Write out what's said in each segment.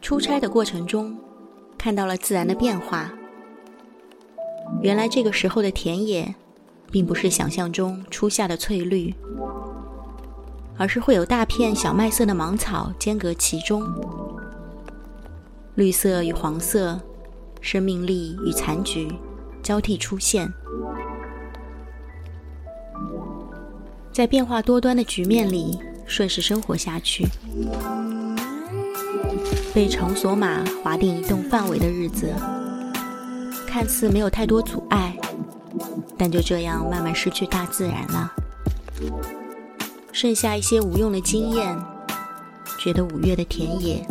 出差的过程中，看到了自然的变化。原来这个时候的田野，并不是想象中初夏的翠绿，而是会有大片小麦色的芒草间隔其中，绿色与黄色，生命力与残局交替出现。在变化多端的局面里，顺势生活下去。被场所码划定移动范围的日子，看似没有太多阻碍，但就这样慢慢失去大自然了，剩下一些无用的经验。觉得五月的田野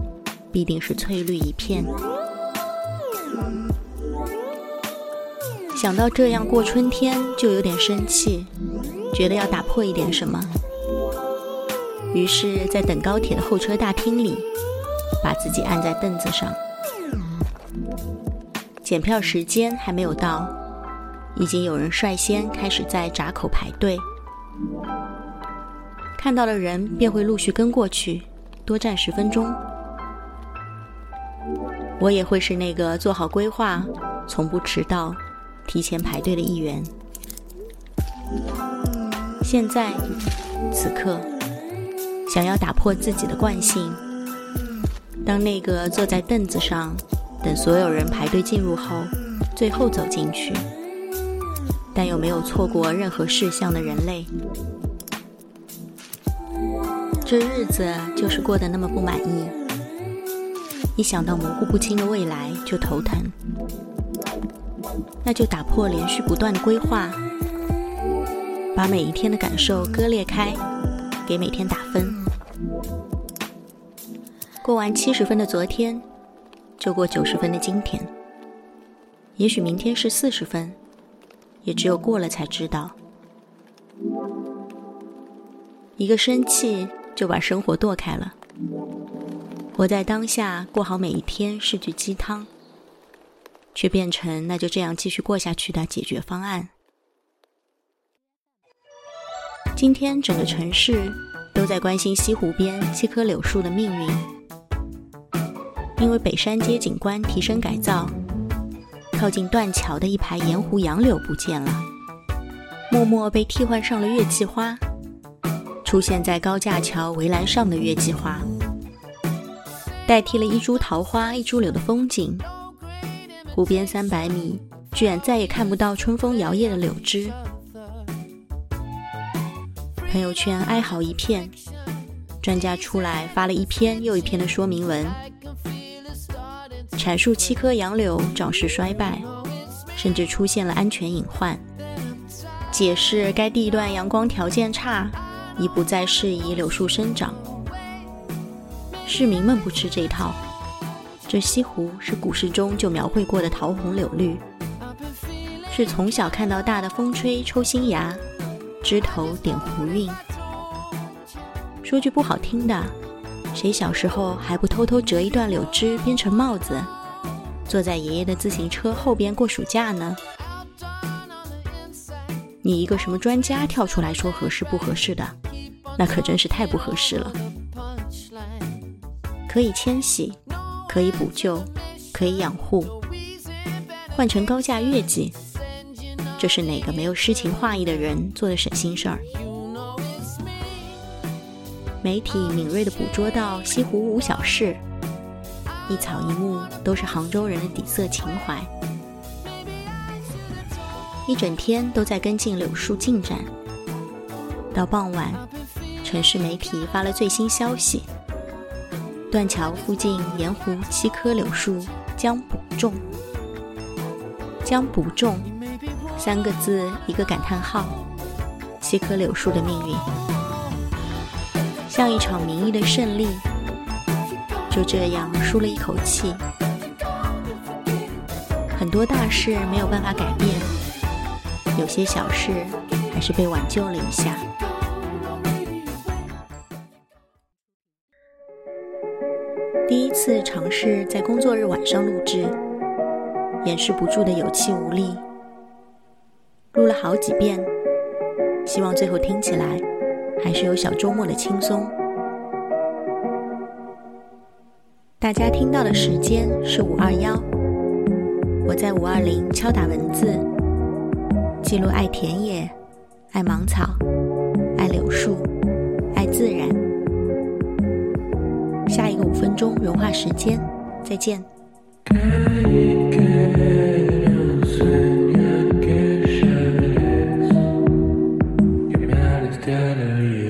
必定是翠绿一片。想到这样过春天，就有点生气。觉得要打破一点什么，于是，在等高铁的候车大厅里，把自己按在凳子上。检票时间还没有到，已经有人率先开始在闸口排队。看到了人，便会陆续跟过去，多站十分钟。我也会是那个做好规划、从不迟到、提前排队的一员。现在，此刻，想要打破自己的惯性，当那个坐在凳子上等所有人排队进入后，最后走进去，但又没有错过任何事项的人类。这日子就是过得那么不满意，一想到模糊不清的未来就头疼。那就打破连续不断的规划。把每一天的感受割裂开，给每天打分。过完七十分的昨天，就过九十分的今天。也许明天是四十分，也只有过了才知道。一个生气就把生活剁开了。活在当下，过好每一天是句鸡汤，却变成那就这样继续过下去的解决方案。今天整个城市都在关心西湖边七棵柳树的命运，因为北山街景观提升改造，靠近断桥的一排盐湖杨柳不见了，默默被替换上了月季花。出现在高架桥围栏上的月季花，代替了一株桃花一株柳的风景。湖边三百米，居然再也看不到春风摇曳的柳枝。朋友圈哀嚎一片，专家出来发了一篇又一篇的说明文，阐述七棵杨柳长势衰败，甚至出现了安全隐患，解释该地段阳光条件差，已不再适宜柳树生长。市民们不吃这套，这西湖是古诗中就描绘过的桃红柳绿，是从小看到大的风吹抽新芽。枝头点湖韵。说句不好听的，谁小时候还不偷偷折一段柳枝编成帽子，坐在爷爷的自行车后边过暑假呢？你一个什么专家跳出来说合适不合适的，那可真是太不合适了。可以迁徙，可以补救，可以养护，换成高价月季。这是哪个没有诗情画意的人做的省心事儿？媒体敏锐地捕捉到西湖无小事，一草一木都是杭州人的底色情怀。一整天都在跟进柳树进展。到傍晚，城市媒体发了最新消息：断桥附近盐湖七棵柳树将补种，将补种。三个字，一个感叹号。七棵柳树的命运，像一场民意的胜利，就这样舒了一口气。很多大事没有办法改变，有些小事还是被挽救了一下。第一次尝试在工作日晚上录制，掩饰不住的有气无力。录了好几遍，希望最后听起来还是有小周末的轻松。大家听到的时间是五二幺，我在五二零敲打文字，记录爱田野、爱芒草、爱柳树、爱自然。下一个五分钟融化时间，再见。da da yeah.